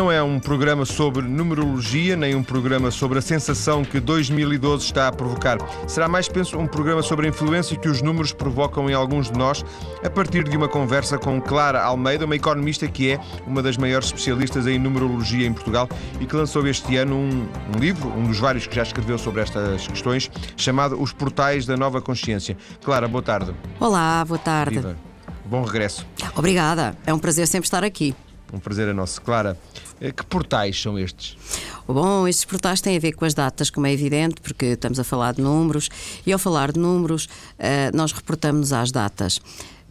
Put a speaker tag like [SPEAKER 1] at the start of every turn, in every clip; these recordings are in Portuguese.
[SPEAKER 1] não é um programa sobre numerologia, nem um programa sobre a sensação que 2012 está a provocar. Será mais, penso, um programa sobre a influência que os números provocam em alguns de nós, a partir de uma conversa com Clara Almeida, uma economista que é uma das maiores especialistas em numerologia em Portugal e que lançou este ano um, um livro, um dos vários que já escreveu sobre estas questões, chamado Os Portais da Nova Consciência. Clara, boa tarde.
[SPEAKER 2] Olá, boa tarde.
[SPEAKER 1] Viva. Bom regresso.
[SPEAKER 2] Obrigada, é um prazer sempre estar aqui.
[SPEAKER 1] Um prazer é nosso. Clara, que portais são estes?
[SPEAKER 2] Bom, estes portais têm a ver com as datas, como é evidente, porque estamos a falar de números, e ao falar de números, eh, nós reportamos às datas.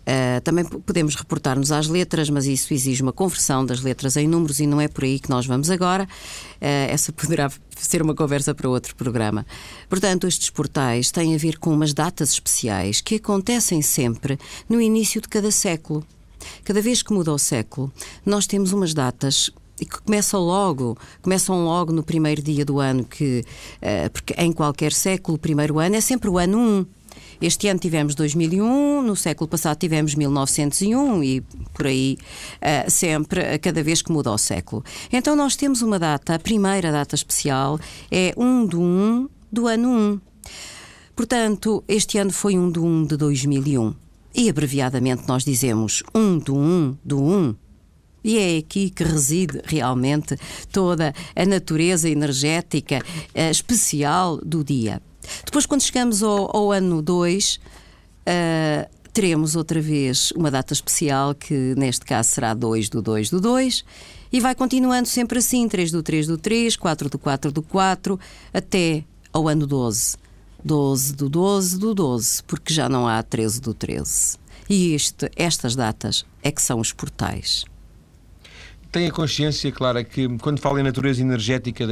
[SPEAKER 2] Uh, também podemos reportar-nos às letras, mas isso exige uma conversão das letras em números e não é por aí que nós vamos agora. Essa poderá ser uma conversa para outro programa. Portanto, estes portais têm a ver com umas datas especiais que acontecem sempre no início de cada século. Cada vez que muda o século, nós temos umas datas e que começam logo, começam logo no primeiro dia do ano, que, uh, porque em qualquer século, o primeiro ano é sempre o ano 1. Este ano tivemos 2001, no século passado tivemos 1901 e por aí uh, sempre, cada vez que muda o século. Então nós temos uma data, a primeira data especial é 1 de 1 do ano 1. Portanto, este ano foi 1 de 1 de 2001. E abreviadamente nós dizemos 1 do 1 do 1. E é aqui que reside realmente toda a natureza energética uh, especial do dia. Depois, quando chegamos ao, ao ano 2, uh, ah, teremos outra vez uma data especial, que neste caso será 2 do 2 do 2, e vai continuando sempre assim: 3 do 3 do 3, 4 do 4 do 4, até ao ano 12. 12 do 12 do 12, porque já não há 13 do 13. E este, estas datas é que são os portais.
[SPEAKER 1] Tem a consciência, Clara, que quando fala em natureza energética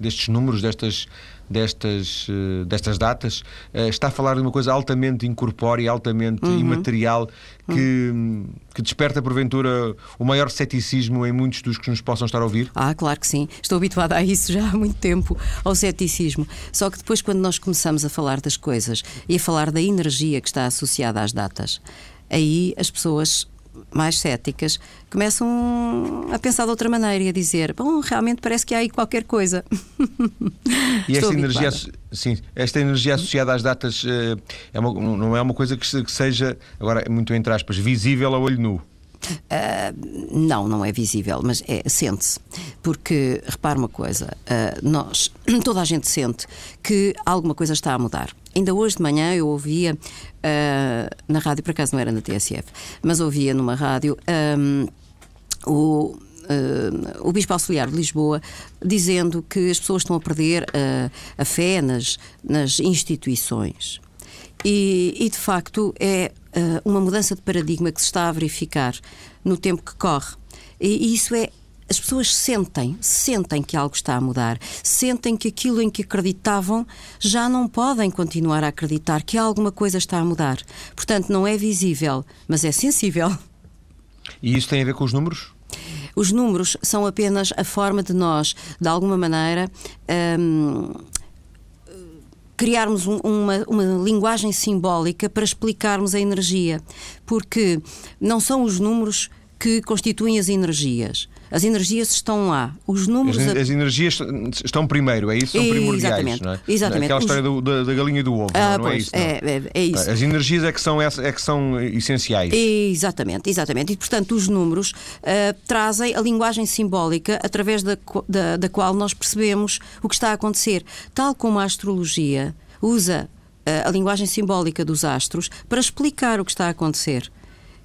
[SPEAKER 1] destes números, destas, destas, eh, destas datas, eh, está a falar de uma coisa altamente incorpórea, altamente uhum. imaterial, que, uhum. que desperta, porventura, o maior ceticismo em muitos dos que nos possam estar a ouvir?
[SPEAKER 2] Ah, claro que sim. Estou habituada a isso já há muito tempo, ao ceticismo. Só que depois, quando nós começamos a falar das coisas e a falar da energia que está associada às datas, aí as pessoas mais céticas começam a pensar de outra maneira e a dizer: bom, realmente parece que há aí qualquer coisa.
[SPEAKER 1] E esta energia, sim, esta energia associada às datas eh, é uma, não é uma coisa que seja, agora muito entre aspas, visível a olho nu.
[SPEAKER 2] Uh, não, não é visível, mas é, sente-se. Porque, repare uma coisa, uh, nós, toda a gente sente que alguma coisa está a mudar. Ainda hoje de manhã eu ouvia uh, na rádio, por acaso não era na TSF, mas ouvia numa rádio um, o. Uh, o Bispo Auxiliar de Lisboa dizendo que as pessoas estão a perder uh, a fé nas, nas instituições. E, e, de facto é uma mudança de paradigma que se está a verificar no tempo que corre. E isso é as pessoas sentem, sentem que algo está a mudar, sentem que aquilo em que acreditavam já não podem continuar a acreditar que alguma coisa está a mudar. Portanto, não é visível, mas é sensível.
[SPEAKER 1] E isso tem a ver com os números?
[SPEAKER 2] Os números são apenas a forma de nós, de alguma maneira, hum, criarmos um, uma, uma linguagem simbólica para explicarmos a energia, porque não são os números que constituem as energias. As energias estão lá. Os números.
[SPEAKER 1] As, as energias estão primeiro, é isso? São primordiais.
[SPEAKER 2] Exatamente.
[SPEAKER 1] Não é?
[SPEAKER 2] Exatamente.
[SPEAKER 1] Aquela história do, da, da, galinha e do ovo, ah, não, não é isso? Não?
[SPEAKER 2] É, é, é, isso.
[SPEAKER 1] As energias é que são, é que são essenciais.
[SPEAKER 2] Exatamente, exatamente. E, portanto, os números uh, trazem a linguagem simbólica através da, da, da qual nós percebemos o que está a acontecer. Tal como a astrologia usa uh, a linguagem simbólica dos astros para explicar o que está a acontecer.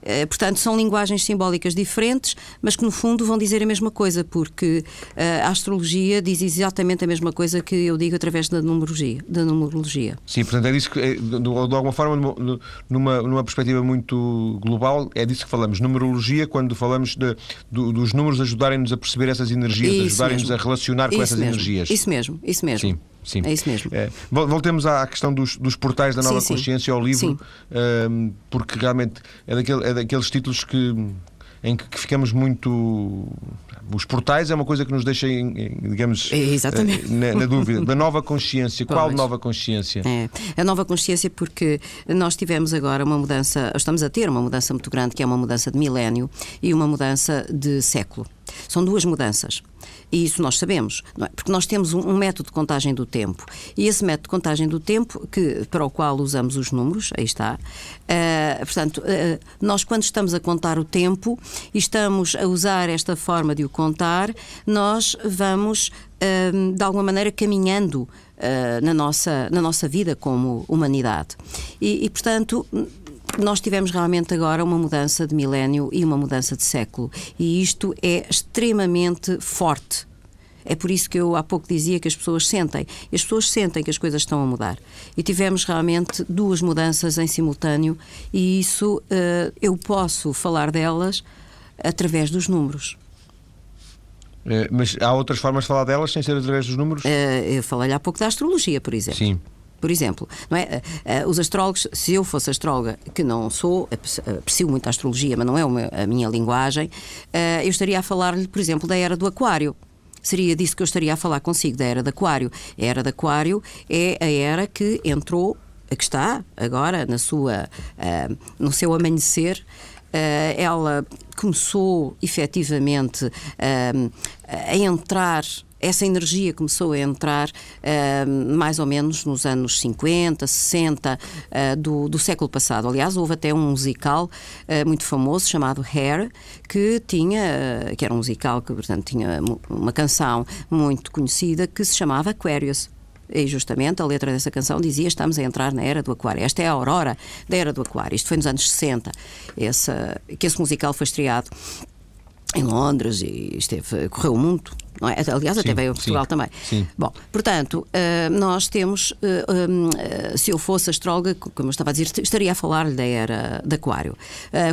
[SPEAKER 2] Eh, portanto, são linguagens simbólicas diferentes, mas que no fundo vão dizer a mesma coisa, porque eh, a astrologia diz exatamente a mesma coisa que eu digo através da numerologia. Da numerologia.
[SPEAKER 1] Sim, portanto, é disso que, eh, de alguma forma, numa, numa perspectiva muito global, é disso que falamos. Numerologia, quando falamos de, dos números ajudarem-nos a perceber essas energias, ajudarem-nos a relacionar com
[SPEAKER 2] isso
[SPEAKER 1] essas
[SPEAKER 2] mesmo.
[SPEAKER 1] energias.
[SPEAKER 2] Isso mesmo, isso mesmo.
[SPEAKER 1] Sim. Sim.
[SPEAKER 2] É isso mesmo. É,
[SPEAKER 1] voltemos à questão dos, dos portais da nova sim, consciência ao livro, um, porque realmente é, daquele, é daqueles títulos que em que, ficamos muito. Os portais é uma coisa que nos deixa, digamos,
[SPEAKER 2] é, Exatamente.
[SPEAKER 1] Na, na, dúvida. Da nova consciência. Qual nova consciência?
[SPEAKER 2] É. A nova consciência, porque nós tivemos agora uma mudança, estamos a ter uma mudança muito grande, que é uma mudança de milénio e uma mudança de século. São duas mudanças. E isso nós sabemos, é? porque nós temos um, um, método de contagem do tempo. E esse método de contagem do tempo, que, para o qual usamos os números, aí está. Uh, portanto, uh, nós quando estamos a contar o tempo e estamos a usar esta forma de o contar, nós vamos, uh, de alguma maneira, caminhando na, nossa, na nossa vida como humanidade. E, e portanto nós tivemos realmente agora uma mudança de milénio e uma mudança de século. E isto é extremamente forte. É por isso que eu há pouco dizia que as pessoas sentem. As pessoas sentem que as coisas estão a mudar. E tivemos realmente duas mudanças em simultâneo, e isso uh, eu posso falar delas através dos números.
[SPEAKER 1] Uh, mas há outras formas de falar delas sem ser através dos números? Uh,
[SPEAKER 2] eu falei há pouco da astrologia, por exemplo.
[SPEAKER 1] Sim.
[SPEAKER 2] Por exemplo, não é? Uh, os astrólogos, se eu fosse astróloga, que não sou, aprecio muito a astrologia, mas não é a minha linguagem, uh, eu estaria a falar-lhe, por exemplo, da era do Aquário seria disso que eu estaria a falar consigo, da era de Aquário. A era de Aquário é a era que entrou, que está agora na sua, no seu amanhecer. Ela começou efetivamente a entrar essa energia começou a entrar uh, mais ou menos nos anos 50, 60 uh, do, do, século passado. Aliás, houve até um musical uh, muito famoso chamado Hair, que tinha, que era um musical que, portanto, tinha uma canção muito conhecida que se chamava Aquarius. E justamente a letra dessa canção dizia: Estamos a entrar na era do Aquário. Esta é a aurora da era do Aquário. Isto foi nos anos 60, essa, que esse musical foi estreado em Londres e esteve, correu o mundo. Não é? Aliás, até sim, veio a Portugal
[SPEAKER 1] sim,
[SPEAKER 2] também.
[SPEAKER 1] Sim.
[SPEAKER 2] Bom, portanto, uh, nós temos, uh, uh, se eu fosse astróloga, como eu estava a dizer, estaria a falar-lhe da era de Aquário.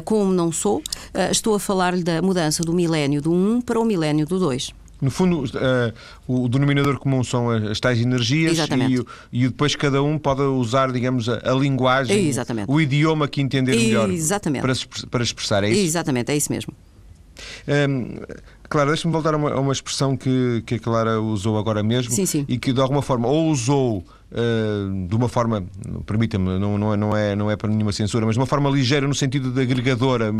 [SPEAKER 2] como não sou, estou a falar-lhe da mudança do milénio do 1 para o milénio do 2.
[SPEAKER 1] No fundo, o denominador comum são as tais energias e, e depois cada um pode usar, digamos, a, a linguagem,
[SPEAKER 2] Exatamente.
[SPEAKER 1] o idioma que entender melhor
[SPEAKER 2] Exatamente.
[SPEAKER 1] Para, para expressar. É isso?
[SPEAKER 2] Exatamente, é isso mesmo.
[SPEAKER 1] Um, Clara, deixa-me voltar a uma, a uma, expressão que, que a Clara usou agora mesmo
[SPEAKER 2] sim, sim.
[SPEAKER 1] e que de alguma forma ou usou uh, de uma forma, permita-me, não, não, é, não, é, não é para nenhuma censura, mas de uma forma ligeira no sentido de agregadora,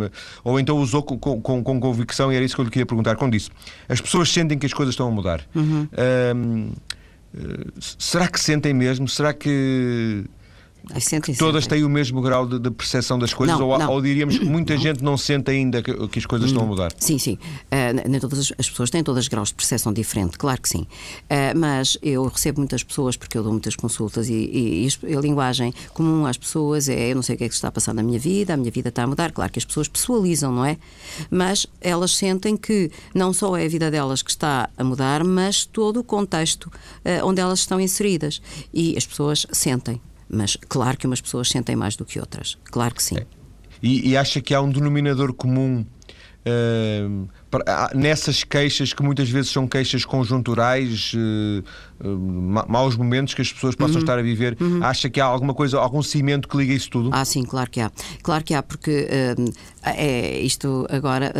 [SPEAKER 1] ou então usou com, com, com convicção e era isso que eu lhe queria perguntar. Quando disse, as pessoas sentem que as coisas estão a mudar.
[SPEAKER 2] Uhum.
[SPEAKER 1] Uh, será que sentem mesmo? Será que todas têm o mesmo grau de, de percepção das coisas?
[SPEAKER 2] Não,
[SPEAKER 1] ou,
[SPEAKER 2] não.
[SPEAKER 1] ou, diríamos que muita
[SPEAKER 2] não.
[SPEAKER 1] gente não sente ainda que, que as coisas estão a mudar?
[SPEAKER 2] Sim, sim. Uh, nem todas as pessoas têm todas graus de percepção diferente, claro que sim. Uh, mas eu recebo muitas pessoas, porque eu dou muitas consultas, e, e, e, a linguagem comum às pessoas é: eu não sei o que é que está a passar na minha vida, a minha vida está a mudar. Claro que as pessoas pessoalizam, não é? Mas elas sentem que não só é a vida delas que está a mudar, mas todo o contexto uh, onde elas estão inseridas. E as pessoas sentem. Mas claro que umas pessoas sentem mais do que outras. Claro que sim. É.
[SPEAKER 1] E, e, acha que há um denominador comum uh, nessas queixas que muitas vezes são queixas conjunturais, uh, uh, maus momentos que as pessoas possam uhum. estar a viver, uhum. acha que há alguma coisa, algum cimento que liga isso tudo?
[SPEAKER 2] Ah, sim, claro que há. Claro que há, porque uh, é isto agora,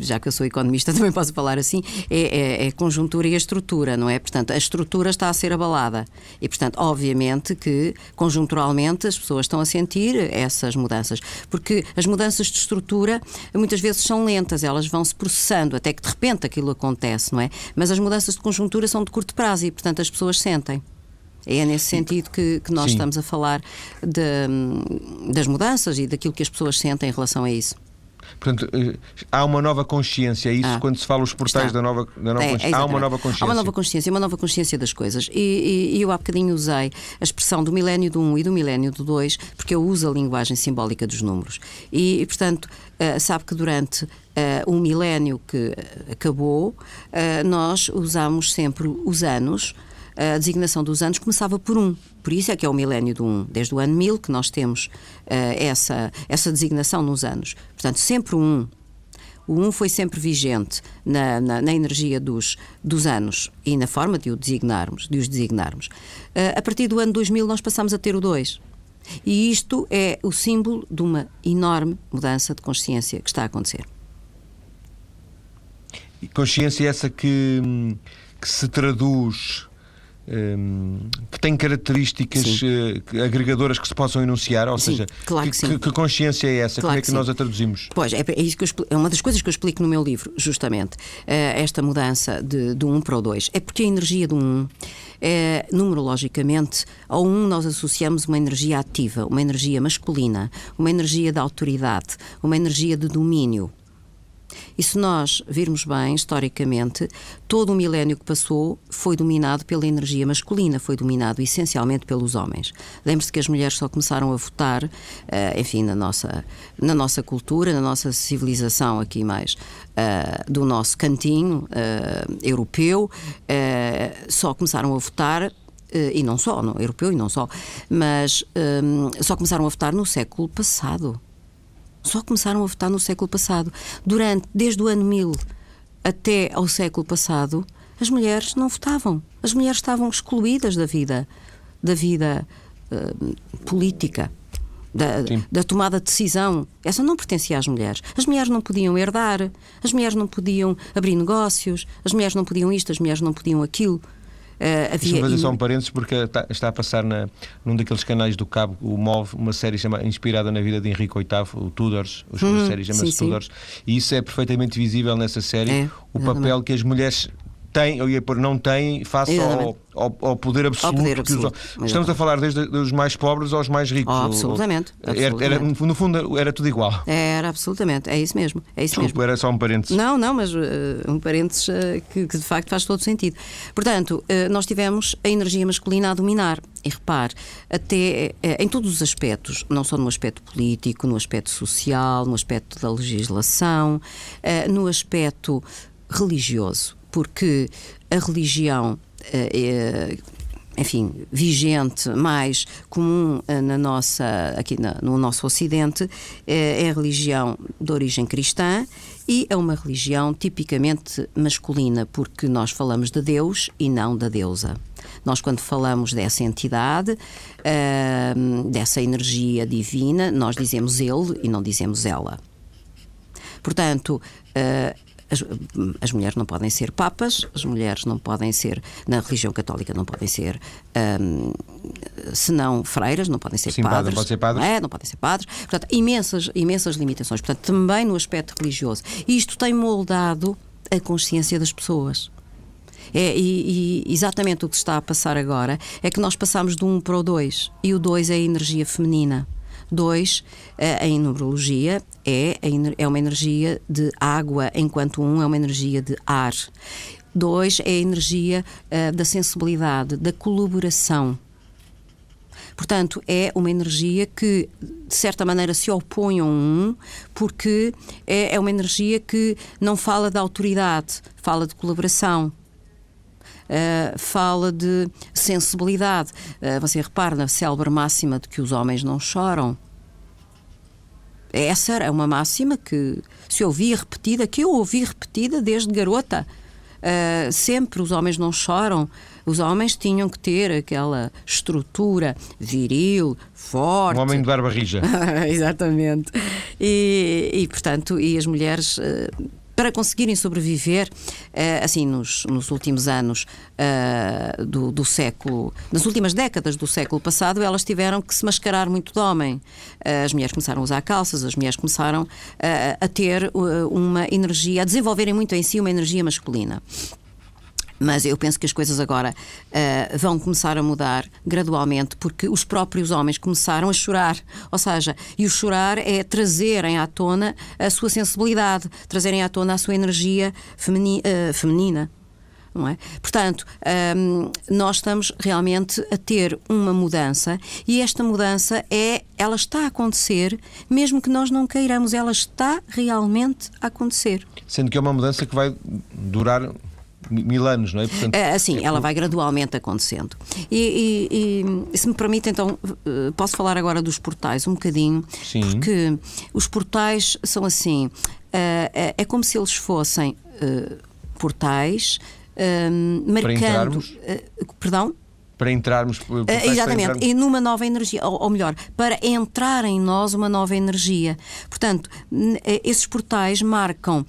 [SPEAKER 2] já que eu sou economista, também posso falar assim, é, é, é, conjuntura e a estrutura, não é? Portanto, a estrutura está a ser abalada. E, portanto, obviamente que conjunturalmente as pessoas estão a sentir essas mudanças. Porque as mudanças de estrutura muitas vezes são lentas, elas vão se processando até que de repente aquilo acontece, não é? Mas as mudanças de conjuntura são de curto prazo e, portanto, as pessoas sentem. É nesse sentido que, que nós Sim. estamos a falar de, das mudanças e daquilo que as pessoas sentem em relação a isso.
[SPEAKER 1] Portanto, eh, há uma nova consciência, é isso
[SPEAKER 2] ah,
[SPEAKER 1] quando se fala os portais da nova, da nova é, consciência. Há uma nova consciência.
[SPEAKER 2] Há uma nova consciência, uma nova consciência das coisas. E, e, eu há bocadinho usei a expressão do milénio do 1 e do milénio do 2, porque eu uso a linguagem simbólica dos números. E, e portanto, uh, sabe que durante uh, o milénio que acabou, uh, nós usamos sempre os anos a designação dos anos começava por um. Por isso é que é o milénio do um. Desde o ano 1000 que nós temos uh, essa, essa designação nos anos. Portanto, sempre um. O um foi sempre vigente na, na, na, energia dos, dos anos e na forma de, o designarmos, de os designarmos. Uh, a partir do ano 2000 nós passamos a ter o 2. E isto é o símbolo de uma enorme mudança de consciência que está a acontecer.
[SPEAKER 1] Consciência essa que, que se traduz que tem características uh, agregadoras que se possam enunciar? Ou
[SPEAKER 2] sim,
[SPEAKER 1] seja,
[SPEAKER 2] claro que,
[SPEAKER 1] que, que, consciência é essa?
[SPEAKER 2] Claro
[SPEAKER 1] Como é que,
[SPEAKER 2] que
[SPEAKER 1] nós a traduzimos?
[SPEAKER 2] Pois, é, é, isso que eu, é uma das coisas que eu explico no meu livro, justamente, uh, esta mudança de, do 1 um para o 2. É porque a energia do 1, um, é, numerologicamente, ao 1 um nós associamos uma energia ativa, uma energia masculina, uma energia de autoridade, uma energia de domínio. E se nós virmos bem, historicamente, todo o milénio que passou foi dominado pela energia masculina, foi dominado essencialmente pelos homens. Lembre-se que as mulheres só começaram a votar, uh, enfim, na nossa, na nossa cultura, na nossa civilização aqui mais uh, do nosso cantinho uh, europeu, só começaram a votar e não só, no europeu e não só, mas um, só começaram a votar no século passado só começaram a votar no século passado. Durante, desde o ano 1000 até ao século passado, as mulheres não votavam. As mulheres estavam excluídas da vida, da vida uh, política. Da, da, tomada de decisão. Essa não pertencia às mulheres. As mulheres não podiam herdar, as mulheres não podiam abrir negócios, as mulheres não podiam isto, as mulheres não podiam aquilo.
[SPEAKER 1] Uh, havia... fazer só um parênteses porque está, está, a passar na, num daqueles canais do Cabo, o MOV, uma série chama, inspirada na vida de Henrique VIII, o Tudors, a hum, série chama-se Tudors, e isso é perfeitamente visível nessa série, é, o papel que as mulheres têm, eu ia pôr não têm, face ao, ao, ao, poder absoluto. Ao poder absoluto os, estamos a falar desde os mais pobres aos mais ricos. Oh,
[SPEAKER 2] absolutamente. absolutamente.
[SPEAKER 1] Era, era, no fundo era tudo igual.
[SPEAKER 2] Era, absolutamente. É isso mesmo. É isso
[SPEAKER 1] Desculpa,
[SPEAKER 2] mesmo.
[SPEAKER 1] era só um parênteses.
[SPEAKER 2] Não, não, mas uh, um parênteses uh, que, que, de facto faz todo sentido. Portanto, uh, nós tivemos a energia masculina a dominar. E repare, até em todos os aspectos, não só no aspecto político, no aspecto social, no aspecto da legislação, no aspecto religioso porque a religião é, enfim, vigente, mais comum eh, na nossa, aqui no nosso Ocidente, é a religião de origem cristã e é uma religião tipicamente masculina, porque nós falamos de Deus e não da deusa. Nós, quando falamos dessa entidade, dessa energia divina, nós dizemos ele e não dizemos ela. Portanto, as, as, mulheres não podem ser papas, as mulheres não podem ser, na religião católica, não podem ser, um, senão freiras, não podem ser
[SPEAKER 1] Sim,
[SPEAKER 2] padres.
[SPEAKER 1] Não, pode ser padres.
[SPEAKER 2] É, não podem ser padres. Portanto, imensas, imensas limitações. Portanto, também no aspecto religioso. E isto tem moldado a consciência das pessoas. É, e, e, exatamente o que está a passar agora é que nós passamos 1 um para o 2 e o 2 é a energia feminina. 2, eh, em numerologia, é, é uma energia de água, enquanto um é uma energia de ar. Dois é a energia uh, da sensibilidade, da colaboração. Portanto, é uma energia que, de certa maneira, se opõe a um, porque é, é uma energia que não fala de autoridade, fala de colaboração. Uh, fala de sensibilidade. Uh, você repara na célebre máxima de que os homens não choram. Essa é uma máxima que se ouvia repetida, que eu ouvi repetida desde garota. Uh, sempre os homens não choram. Os homens tinham que ter aquela estrutura viril, forte.
[SPEAKER 1] Um homem de barba rija.
[SPEAKER 2] Exatamente. E, e, portanto, e as mulheres. Uh, para conseguirem sobreviver, eh, assim, nos, nos últimos anos uh, do, do, século, nas últimas décadas do século passado, elas tiveram que se mascarar muito de homem. Uh, as mulheres começaram a usar calças, as mulheres começaram uh, a ter uma energia, a desenvolverem muito em si uma energia masculina. Mas eu penso que as coisas agora uh, vão começar a mudar gradualmente, porque os próprios homens começaram a chorar. Ou seja, e o chorar é trazerem à tona a sua sensibilidade, trazerem à tona a sua energia femini uh, feminina. É? Portanto, ehm, nós estamos realmente a ter uma mudança e esta mudança é, ela está a acontecer, mesmo que nós não queiramos, ela está realmente a acontecer.
[SPEAKER 1] Sendo que é uma mudança que vai durar mil anos, não é?
[SPEAKER 2] Portanto, é assim, é ela vai gradualmente acontecendo. E, e, e, se me permite, então, eh, posso falar agora dos portais um bocadinho,
[SPEAKER 1] Sim.
[SPEAKER 2] porque os portais são assim, é, é como se eles fossem portais marcando. Perdão?
[SPEAKER 1] Para entrarmos.
[SPEAKER 2] Uh, exatamente, para e numa nova energia, ou, ou, melhor, para entrar em nós uma nova energia. Portanto, eh, esses portais marcam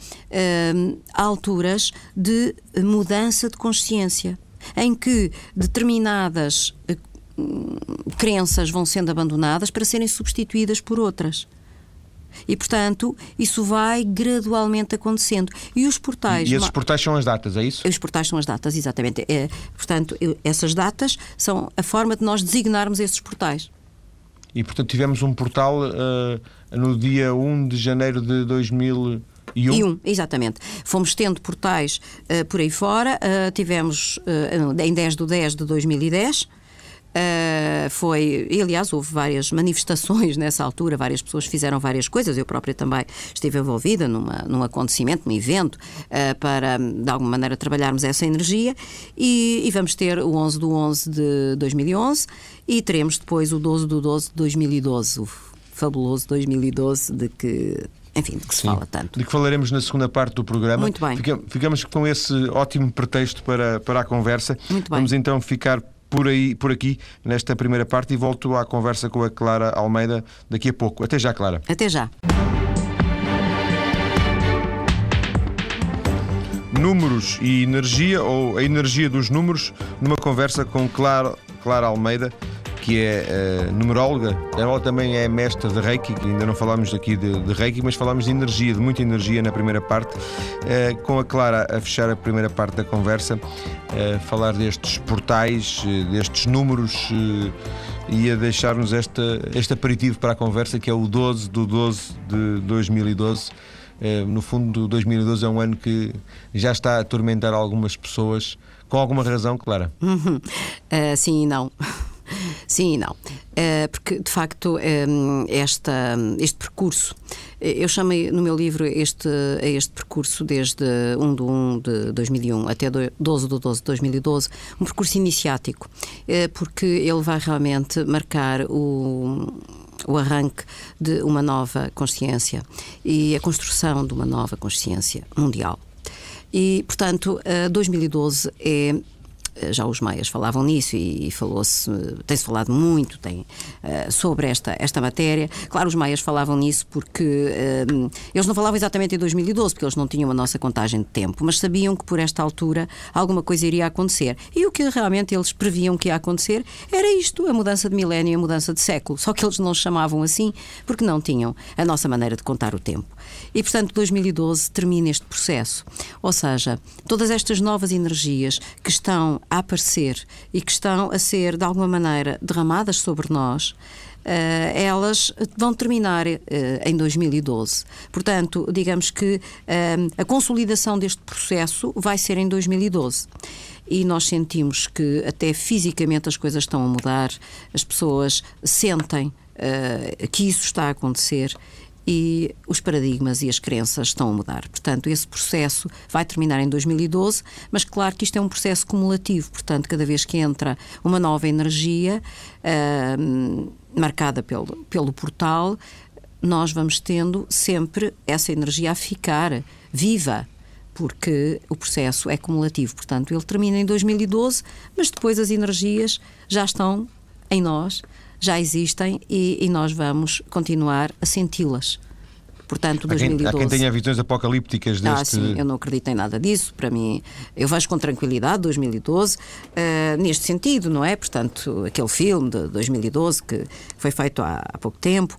[SPEAKER 2] alturas de mudança de consciência. em que determinadas eh, crenças vão sendo abandonadas para serem substituídas por outras. E, portanto, isso vai gradualmente acontecendo. E os portais.
[SPEAKER 1] E esses portais são as datas, é isso?
[SPEAKER 2] Os portais são as datas, exatamente. É, portanto, essas datas são a forma de nós designarmos esses portais.
[SPEAKER 1] E, portanto, tivemos um portal uh, no dia 1 de janeiro de 2000. E um.
[SPEAKER 2] e um. exatamente. Fomos tendo portais uh, por aí fora. Uh, tivemos uh, em 10 de 10 de 2010 Uh, foi, e, aliás, houve várias manifestações nessa altura, várias pessoas fizeram várias coisas. Eu própria também estive envolvida numa, num acontecimento, num evento, uh, para de alguma maneira trabalharmos essa energia. E, e, vamos ter o 11 do 11 de 2011 e teremos depois o 12 do 12 de 2012, o fabuloso 2012 de que enfim, de que se Sim, fala tanto.
[SPEAKER 1] De que falaremos na segunda parte do programa.
[SPEAKER 2] Muito bem.
[SPEAKER 1] Ficamos com esse ótimo pretexto para, para a conversa.
[SPEAKER 2] Muito bem.
[SPEAKER 1] Vamos então ficar por, aí, por aqui nesta primeira parte e volto à conversa com a Clara Almeida daqui a pouco. Até já, Clara.
[SPEAKER 2] Até já.
[SPEAKER 1] Números e energia, ou a energia dos números, numa conversa com Clara, Clara Almeida que é uh, numeróloga, ela também é mestra de Reiki, ainda não falámos aqui de, de, Reiki, mas falámos de energia, de muita energia na primeira parte, uh, com a Clara a fechar a primeira parte da conversa, uh, falar destes portais, destes números e a deixar-nos este aperitivo para a conversa que é o 12 do 12 de 2012. no fundo, 2012 é um ano que já está a atormentar algumas pessoas, com alguma razão, Clara?
[SPEAKER 2] Uhum. Uh, sim e não. Sim e não. Eh, porque, de facto, eh, esta, este percurso, eh, eu chamei no meu livro este, este percurso desde 1 de 1 de 2001 até 12 de 12 de 2012, um percurso iniciático, porque ele vai realmente marcar o o arranque de uma nova consciência e a construção de uma nova consciência mundial. E, portanto, 2012 é eh, já os maias falavam nisso e, falou-se, tem-se falado muito tem, uh, sobre esta, esta matéria. Claro, os maias falavam nisso porque uh, eles não falavam exatamente em 2012, porque eles não tinham a nossa contagem de tempo, mas sabiam que por esta altura alguma coisa iria acontecer. E o que realmente eles previam que ia acontecer era isto, a mudança de milénio e a mudança de século. Só que eles não chamavam assim porque não tinham a nossa maneira de contar o tempo. E, portanto, 2012 termina este processo. Ou seja, todas estas novas energias que estão a aparecer e que estão a ser, de alguma maneira, derramadas sobre nós, Uh, elas vão terminar uh, em 2012. Portanto, digamos que uh, a consolidação deste processo vai ser em 2012. E nós sentimos que até fisicamente as coisas estão a mudar, as pessoas sentem que isso está a acontecer e os paradigmas e as crenças estão a mudar. Portanto, esse processo vai terminar em 2012, mas claro que isto é um processo cumulativo, portanto, cada vez que entra uma nova energia uh, marcada pelo, pelo portal, nós vamos tendo sempre essa energia a ficar viva, porque o processo é cumulativo. Portanto, ele termina em 2012, mas depois as energias já estão em nós já existem e, e nós vamos continuar a senti-las. Portanto, 2012.
[SPEAKER 1] Há quem, há quem tenha visões apocalípticas
[SPEAKER 2] deste... Ah, sim, eu não acredito em nada disso. Para mim, eu vejo com tranquilidade 2012 uh, eh, neste sentido, não é? Portanto, aquele filme de 2012 que foi feito há, há pouco tempo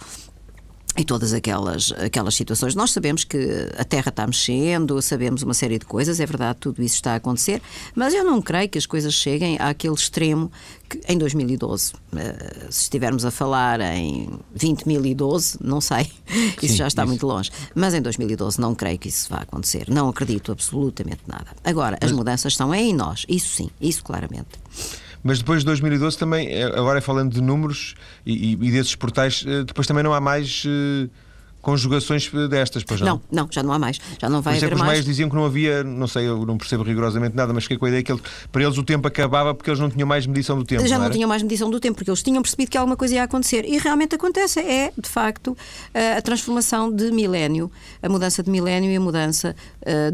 [SPEAKER 2] e todas aquelas, aquelas situações. Nós sabemos que a Terra está mexendo, sabemos uma série de coisas, é verdade, tudo isso está a acontecer, mas eu não creio que as coisas cheguem àquele extremo que em 2012. Eh, se estivermos a falar em 20.012, não sei, isso Sim, já está isso. muito longe. Mas em 2012 não creio que isso vá acontecer. Não acredito absolutamente nada. Agora, as mudanças estão em nós, isso sim, isso claramente.
[SPEAKER 1] Mas depois de 2012 também, eh, agora falando de números e, e desses portais, eh, depois também não há mais uh, conjugações destas, pois
[SPEAKER 2] não? Não, não, já não há mais. Já não vai Por
[SPEAKER 1] exemplo,
[SPEAKER 2] haver
[SPEAKER 1] os maias diziam que não havia, não sei, eu não percebo rigorosamente nada, mas fiquei com a ideia que ele, para eles o tempo acabava porque eles não tinham mais medição do tempo.
[SPEAKER 2] Já
[SPEAKER 1] não,
[SPEAKER 2] não tinham mais medição do tempo, porque eles tinham percebido que alguma coisa ia acontecer. E realmente acontece. É, de facto, a transformação de milénio, a mudança de milénio e a mudança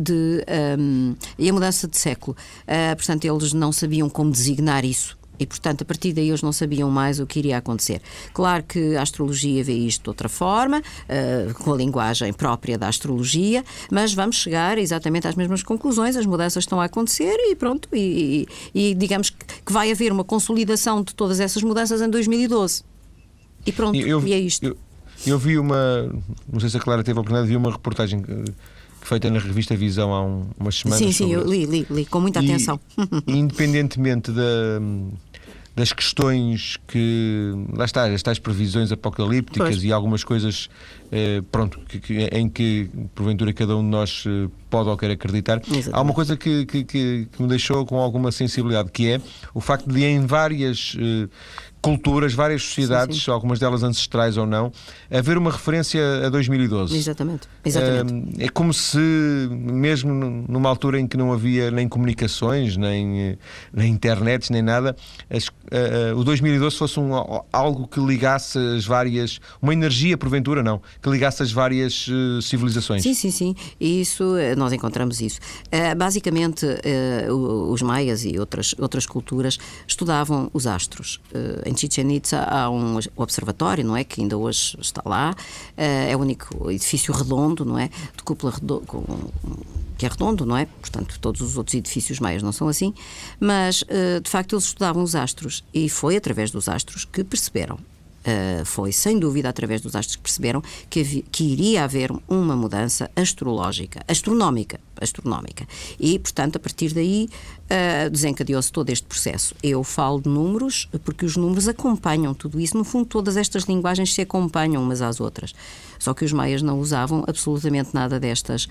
[SPEAKER 2] de um, e a mudança de século. Uh, portanto, eles não sabiam como designar isso E, portanto, a partir daí eles não sabiam mais o que iria acontecer. Claro que a astrologia vê isto de outra forma, uh, com a linguagem própria da astrologia, mas vamos chegar exatamente às mesmas conclusões, as mudanças estão a acontecer e pronto, e, e, e digamos que vai haver uma consolidação de todas essas mudanças em 2012. E pronto, eu, e é isto.
[SPEAKER 1] Eu, eu, vi uma, não sei se a Clara teve a oportunidade, vi uma reportagem feita na revista Visão há um, umas semanas.
[SPEAKER 2] Sim, sim, eu li, li, li com muita e, atenção.
[SPEAKER 1] Independentemente da das questões que. Lá está, as tais previsões apocalípticas pois. e algumas coisas eh, pronto, que, que, em que porventura cada um de nós eh, pode ou quer acreditar. Exatamente. Há uma coisa que, que, que, me deixou com alguma sensibilidade, que é o facto de em várias eh, culturas, várias sociedades, sim, sim. algumas delas ancestrais ou não, haver uma referência a 2012.
[SPEAKER 2] Exatamente. Exatamente.
[SPEAKER 1] É como se, mesmo numa altura em que não havia nem comunicações, nem, nem internet, nem nada, as, uh, uh, o 2012 fosse um, algo que ligasse as várias. uma energia, porventura, não, que ligasse as várias uh, civilizações.
[SPEAKER 2] Sim, sim, sim. Isso, nós encontramos isso. basicamente, os maias e outras, outras culturas estudavam os astros em Chichen Itza há um observatório, não é? Que ainda hoje está lá. Eh, é o único edifício redondo, não é? De cúpula redondo, que é redondo, não é? Portanto, todos os outros edifícios maias não são assim. Mas, eh, de facto, eles estudavam os astros e foi através dos astros que perceberam Uh, foi sem dúvida através dos astros que perceberam que, havia, que iria haver uma mudança astrológica, astronómica, astronómica. E, portanto, a partir daí uh, desencadeou-se todo este processo. Eu falo de números porque os números acompanham tudo isso. No fundo, todas estas linguagens se acompanham umas às outras. Só que os maias não usavam absolutamente nada destas,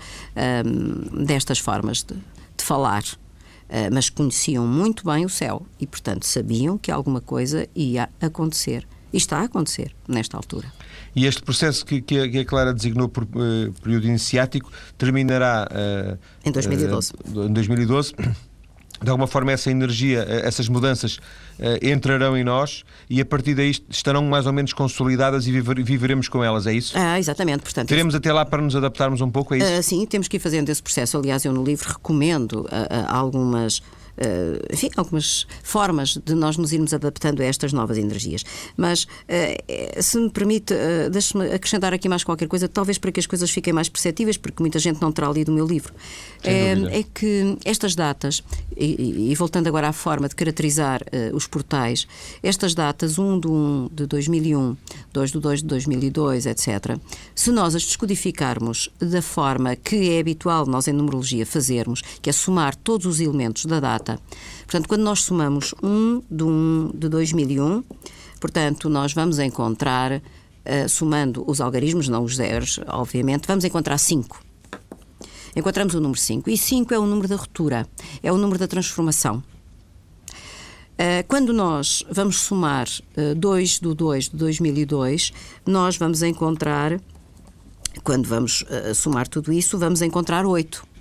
[SPEAKER 2] um, destas formas de, de falar. Uh, mas conheciam muito bem o céu e, portanto, sabiam que alguma coisa ia acontecer. E está a acontecer nesta altura.
[SPEAKER 1] E este processo que, que, a, Clara designou por uh, período iniciático terminará uh,
[SPEAKER 2] em 2012.
[SPEAKER 1] Uh, em 2012. De alguma forma, essa energia, essas mudanças entrarão em nós e a partir daí estarão mais ou menos consolidadas e viver, viveremos com elas, é isso?
[SPEAKER 2] Ah, exatamente. Portanto,
[SPEAKER 1] Teremos até lá para nos adaptarmos um pouco a isso?
[SPEAKER 2] sim, temos que ir fazendo esse processo. Aliás, eu no livro recomendo algumas uh, enfim, algumas formas de nós nos irmos adaptando a estas novas energias. Mas, uh, se me permite, deixe-me acrescentar aqui mais qualquer coisa, talvez para que as coisas fiquem mais perceptíveis, porque muita gente não terá lido o meu livro. É, é, que estas datas, e, e, voltando agora à forma de caracterizar os portais, estas datas, 1 de 1 de 2001, 2 de 2 de 2002, etc., se nós as descodificarmos da forma que é habitual nós em numerologia fazermos, que é somar todos os elementos da data, data. Portanto, quando nós somamos 1 de 1 de 2001, portanto, nós vamos encontrar, uh, somando os algarismos, não os zeros, obviamente, vamos encontrar 5. Encontramos o número 5. E 5 é o número da ruptura, é o número da transformação. Uh, quando nós vamos somar uh, 2 do 2 de 2002, nós vamos encontrar, quando vamos somar tudo isso, vamos encontrar 8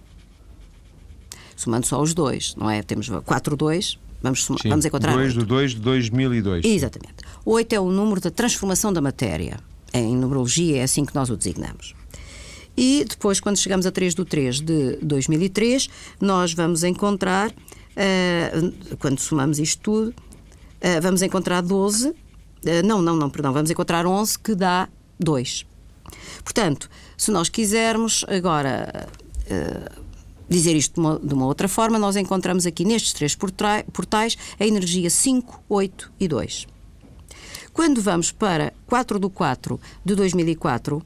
[SPEAKER 2] somando só os dois, não é? Temos 4, 2, vamos, Sim, vamos encontrar.
[SPEAKER 1] 2 do 2 de 2002.
[SPEAKER 2] Exatamente. 8 é o número da transformação da matéria. Em numerologia é assim que nós o designamos. E depois, quando chegamos a 3 do 3 de 2003, nós vamos encontrar, uh, quando somamos isto tudo, uh, vamos encontrar 12, uh, eh, não, não, não, perdão, vamos encontrar 11 que dá 2. Portanto, se nós quisermos agora dizer isto de uma, de uma, outra forma, nós encontramos aqui nestes três portais a energia 5, 8 e 2. Quando vamos para 4 do 4 de 2004,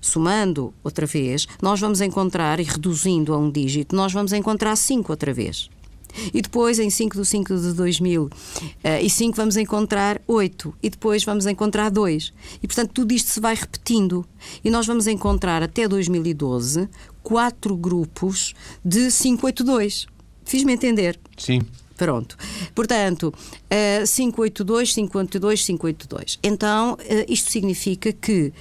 [SPEAKER 2] somando outra vez, nós vamos encontrar, e reduzindo a um dígito, nós vamos encontrar 5 outra vez. E depois, em 5 do 5 de 2000 uh, e 5, vamos encontrar 8. E depois vamos encontrar 2. E, portanto, tudo isto se vai repetindo. E nós vamos encontrar, até 2012, quatro grupos de 582. Fiz-me entender?
[SPEAKER 1] Sim.
[SPEAKER 2] Pronto. Portanto, uh, 582, 582, 582. Então, uh, isto significa que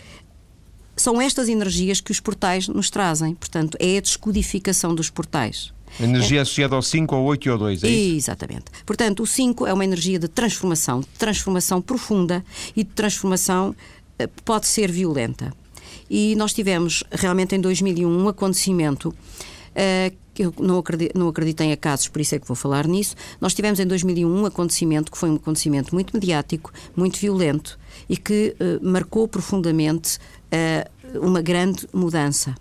[SPEAKER 2] são estas energias que os portais nos trazem. Portanto, é a descodificação dos portais.
[SPEAKER 1] Energia é. associada ao 5, ao 8 e ao 2, é isso?
[SPEAKER 2] Exatamente. Portanto, o 5 é uma energia de transformação, de transformação profunda e de transformação eh, pode ser violenta. E nós tivemos realmente em 2001 um acontecimento Uh, eu não acredito, não acredito em acasos, por isso é que vou falar nisso. Nós tivemos em 2001 um acontecimento que foi um acontecimento muito mediático, muito violento e que uh, marcou profundamente uh, uma grande mudança,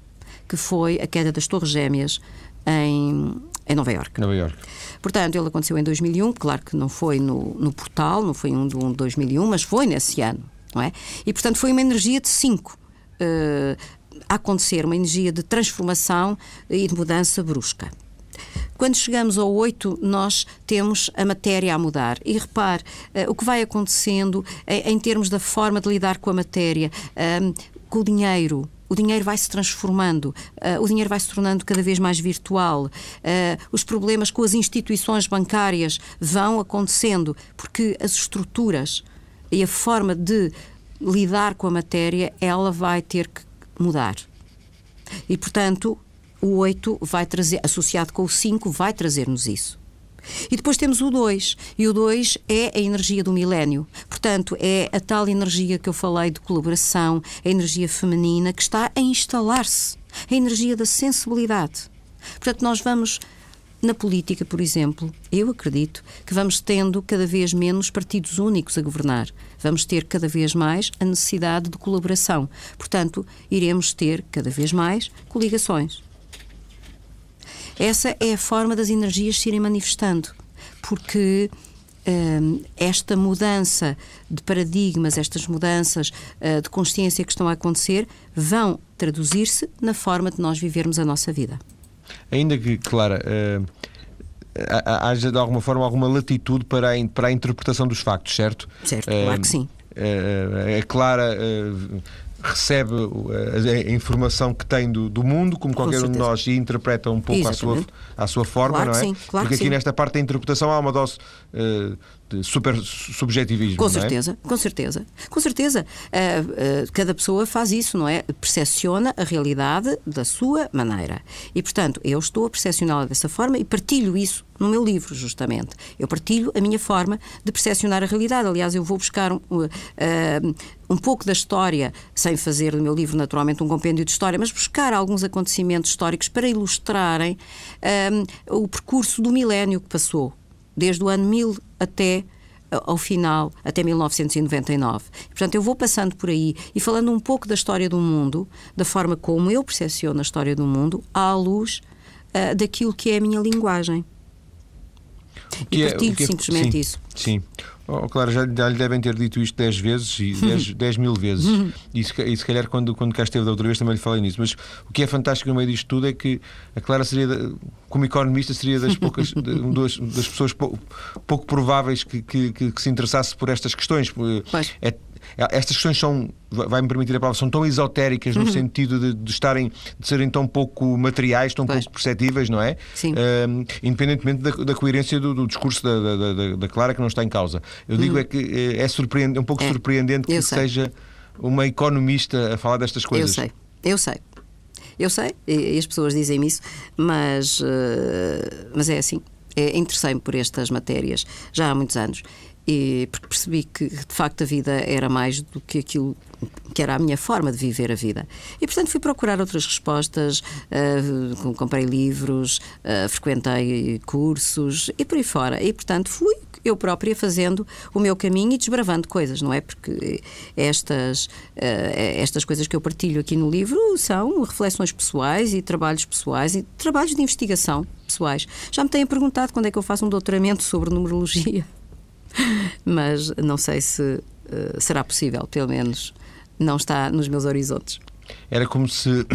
[SPEAKER 2] que foi a queda das Torres Gêmeas em, em Nova Iorque.
[SPEAKER 1] Nova York.
[SPEAKER 2] Portanto, ele aconteceu em 2001, claro que não foi no, no portal, não foi um de 2001, mas foi nesse ano, não é? E, portanto, foi uma energia de 5. Uh, a acontecer, uma energia de transformação e de mudança brusca. Quando chegamos ao 8, nós temos a matéria a mudar. E repare, uh, o que vai acontecendo em, em, termos da forma de lidar com a matéria, uh, com o dinheiro, o dinheiro vai se transformando, uh, o dinheiro vai se tornando cada vez mais virtual, uh, os problemas com as instituições bancárias vão acontecendo, porque as estruturas e a forma de lidar com a matéria, ela vai ter que mudar. E, portanto, o 8 vai trazer, associado com o 5, vai trazer-nos isso. E depois temos o 2, e o 2 é a energia do milénio. Portanto, é a tal energia que eu falei de colaboração, a energia feminina que está a instalar-se, a energia da sensibilidade. Portanto, nós vamos na política, por exemplo, eu acredito que vamos tendo cada vez menos partidos únicos a governar. Vamos ter cada vez mais a necessidade de colaboração. Portanto, iremos ter cada vez mais coligações. Essa é a forma das energias se irem manifestando, porque hum, esta mudança de paradigmas, estas mudanças uh, de consciência que estão a acontecer, vão traduzir-se na forma de nós vivermos a nossa vida.
[SPEAKER 1] Ainda que, Clara, uh, haja de alguma forma alguma latitude para a, para a interpretação dos factos, certo?
[SPEAKER 2] Certo, uh, claro que sim.
[SPEAKER 1] Uh, a Clara recebe a, informação que tem do, do mundo, como qualquer um de nós, e interpreta um pouco à sua, à sua forma,
[SPEAKER 2] claro
[SPEAKER 1] não é?
[SPEAKER 2] Sim, claro
[SPEAKER 1] Porque aqui
[SPEAKER 2] sim.
[SPEAKER 1] nesta parte da interpretação há uma dose uh, de super subjetivismo.
[SPEAKER 2] Com
[SPEAKER 1] é?
[SPEAKER 2] certeza,
[SPEAKER 1] é?
[SPEAKER 2] com certeza. Com certeza. Uh, uh, cada pessoa faz isso, não é? Percepciona a realidade da sua maneira. E, portanto, eu estou a percepcioná-la dessa forma e partilho isso no meu livro, justamente. Eu partilho a minha forma de percepcionar a realidade. Aliás, eu vou buscar um, uh, um pouco da história, sem fazer do meu livro, naturalmente, um compêndio de história, mas buscar alguns acontecimentos históricos para ilustrarem o percurso do milénio que passou, desde o ano 1000 até ao final, até 1999. Portanto, eu vou passando por aí e falando um pouco da história do mundo, da forma como eu percepciono a história do mundo, à luz uh, daquilo que é a minha linguagem. E é, partilho é, simplesmente
[SPEAKER 1] sim,
[SPEAKER 2] isso.
[SPEAKER 1] Sim. Oh, claro, já, já, lhe devem ter dito isto 10 vezes e 10, mil vezes. e, se, e se calhar quando, quando cá esteve da outra vez também lhe falei nisso. Mas o que é fantástico no meio disto tudo é que a Clara seria, como economista, seria das poucas das, das pessoas pouco, pouco prováveis que, que, que, que, se interessasse por estas questões.
[SPEAKER 2] Pois.
[SPEAKER 1] É, estas questões são, vai-me permitir a palavra, são tão esotéricas no uhum. sentido de, de, estarem, de serem tão pouco materiais, tão pois. pouco perceptíveis, não é?
[SPEAKER 2] Sim.
[SPEAKER 1] Uh, independentemente da, da coerência do, do discurso da, da, da, da, Clara, que não está em causa. Eu digo uhum. é que é, é, surpreendente, é um pouco é. surpreendente que seja uma economista a falar destas coisas.
[SPEAKER 2] Eu sei, eu sei. Eu sei, e, as pessoas dizem-me isso, mas, uh, mas é assim. É, Interessei-me por estas matérias já há muitos anos e percebi que de facto a vida era mais do que aquilo que era a minha forma de viver a vida. E portanto fui procurar outras respostas, uh, comprei livros, uh, frequentei cursos e por aí fora. E portanto fui eu própria fazendo o meu caminho e desbravando coisas, não é? Porque estas, uh, estas coisas que eu partilho aqui no livro são reflexões pessoais e trabalhos pessoais e trabalhos de investigação pessoais. Já me têm perguntado quando é que eu faço um doutoramento sobre numerologia. Mas não sei se uh, será possível, pelo menos não está nos meus horizontes.
[SPEAKER 1] Era como se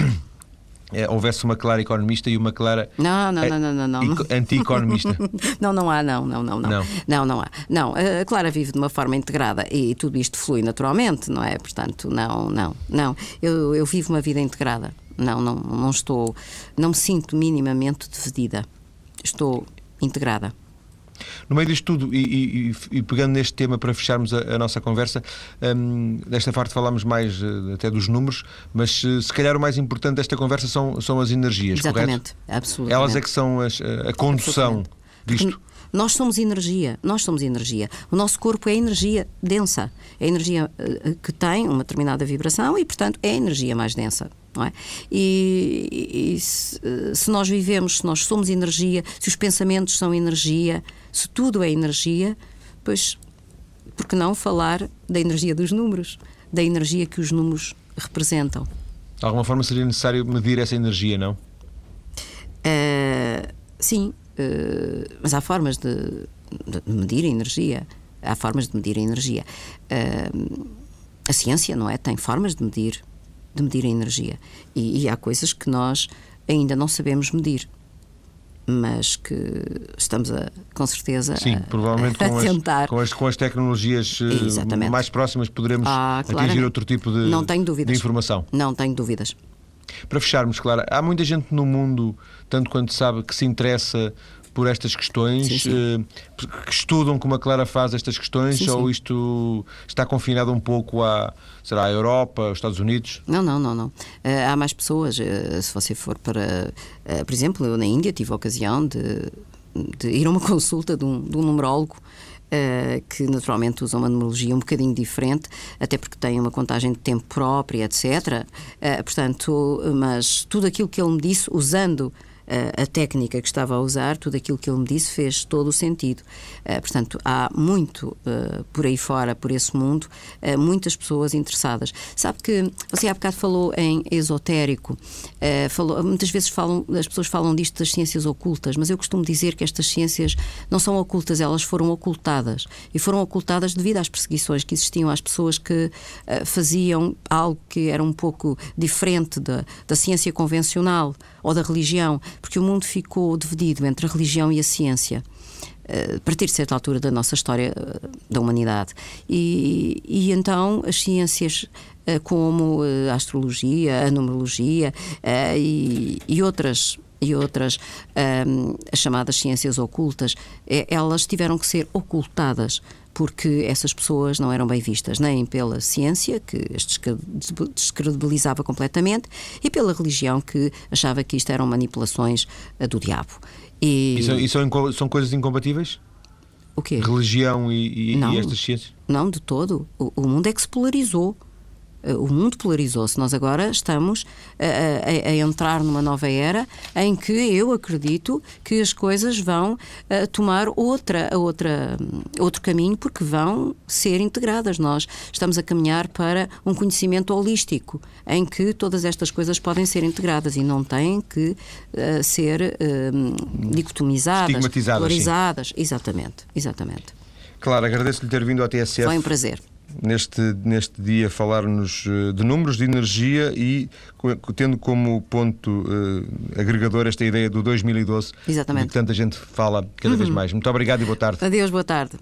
[SPEAKER 1] é, houvesse uma clara economista e uma clara
[SPEAKER 2] não não não não não, não.
[SPEAKER 1] anti-economista.
[SPEAKER 2] Não não há não não não não. Não. Não, não há. Não a Clara vive de uma forma integrada e tudo isto flui naturalmente não é? Portanto não não não. Eu, eu vivo uma vida integrada. Não não não estou não me sinto minimamente dividida. Estou integrada
[SPEAKER 1] no meio disto tudo, e, e, e pegando neste tema para fecharmos a, a nossa conversa, um, desta parte falámos mais uh, até dos números, mas uh, se calhar o mais importante desta conversa são, são as energias,
[SPEAKER 2] Exatamente,
[SPEAKER 1] correto?
[SPEAKER 2] absolutamente.
[SPEAKER 1] Elas é que são as, a condução disto.
[SPEAKER 2] Nós somos energia, nós somos energia. O nosso corpo é energia densa, é energia que tem uma determinada vibração e, portanto, é a energia mais densa. não é? E, e se, se, nós vivemos, se nós somos energia, se os pensamentos são energia, se tudo é energia, pois por que não falar da energia dos números, da energia que os números representam?
[SPEAKER 1] De alguma forma seria necessário medir essa energia, não?
[SPEAKER 2] Uh, sim, uh, mas há formas de, de, medir a energia. Há formas de medir a energia. Uh, a ciência, não é? Tem formas de medir, de medir a energia. E, e há coisas que nós ainda não sabemos medir mas que estamos a, com certeza
[SPEAKER 1] Sim,
[SPEAKER 2] a,
[SPEAKER 1] provavelmente
[SPEAKER 2] a
[SPEAKER 1] com,
[SPEAKER 2] tentar.
[SPEAKER 1] As, com, as, com as tecnologias eh, Exatamente. mais próximas poderemos ah, atingir outro tipo de,
[SPEAKER 2] não tenho dúvidas.
[SPEAKER 1] de informação.
[SPEAKER 2] Não tenho dúvidas.
[SPEAKER 1] Para fecharmos, Clara, há muita gente no mundo, tanto quanto sabe, que se interessa por estas questões, sim, sim. Eh, que estudam como a Clara faz estas questões, sim, ou isto está confinado um pouco à, será, à Europa, aos Estados Unidos?
[SPEAKER 2] Não, não, não, não. Uh, há mais pessoas. Uh, se você for para, uh, por exemplo, eu na Índia tive a ocasião de, de ir a uma consulta de um, de um numerólogo. Uh, que naturalmente usa uma numerologia um bocadinho diferente, até porque tem uma contagem de tempo própria, etc. Uh, portanto, mas tudo aquilo que ele me disse, usando a técnica que estava a usar, tudo aquilo que ele me disse fez todo o sentido. Eh, portanto, há muito eh, por aí fora, por esse mundo, eh, muitas pessoas interessadas. Sabe que você há bocado falou em esotérico, falou, muitas vezes falam, as pessoas falam disto das ciências ocultas, mas eu costumo dizer que estas ciências não são ocultas, elas foram ocultadas. E foram ocultadas devido às perseguições que existiam às pessoas que faziam algo que era um pouco diferente da, da ciência convencional ou da religião, porque o mundo ficou dividido entre a religião e a ciência eh, a partir de certa altura da nossa história eh, da humanidade. E, e então as ciências eh, como a astrologia, a numerologia e, e outras e outras as chamadas ciências ocultas, elas tiveram que ser ocultadas porque essas pessoas não eram bem vistas nem pela ciência, que as descredibilizava completamente, e pela religião, que achava que isto eram manipulações eh, do diabo.
[SPEAKER 1] E, e, são, e são, coisas incompatíveis?
[SPEAKER 2] O quê?
[SPEAKER 1] Religião e, e, não, e estas ciências?
[SPEAKER 2] Não, de todo. O, o mundo é que se polarizou. O mundo polarizou-se. Nós agora estamos a, a, a, entrar numa nova era em que eu acredito que as coisas vão eh, tomar outra, outra, outro caminho porque vão ser integradas. Nós estamos a caminhar para um conhecimento holístico em que todas estas coisas podem ser integradas e não têm que uh, ser uh, dicotomizadas, polarizadas. Exatamente, exatamente.
[SPEAKER 1] Claro, agradeço-lhe ter vindo ao TSF.
[SPEAKER 2] Foi um prazer
[SPEAKER 1] neste, neste dia falar-nos eh, de números, de energia e tendo como ponto uh, agregador esta ideia do 2012
[SPEAKER 2] Exatamente.
[SPEAKER 1] de que tanta gente fala cada uhum. vez mais. Muito obrigado e boa tarde.
[SPEAKER 2] Adeus, boa tarde.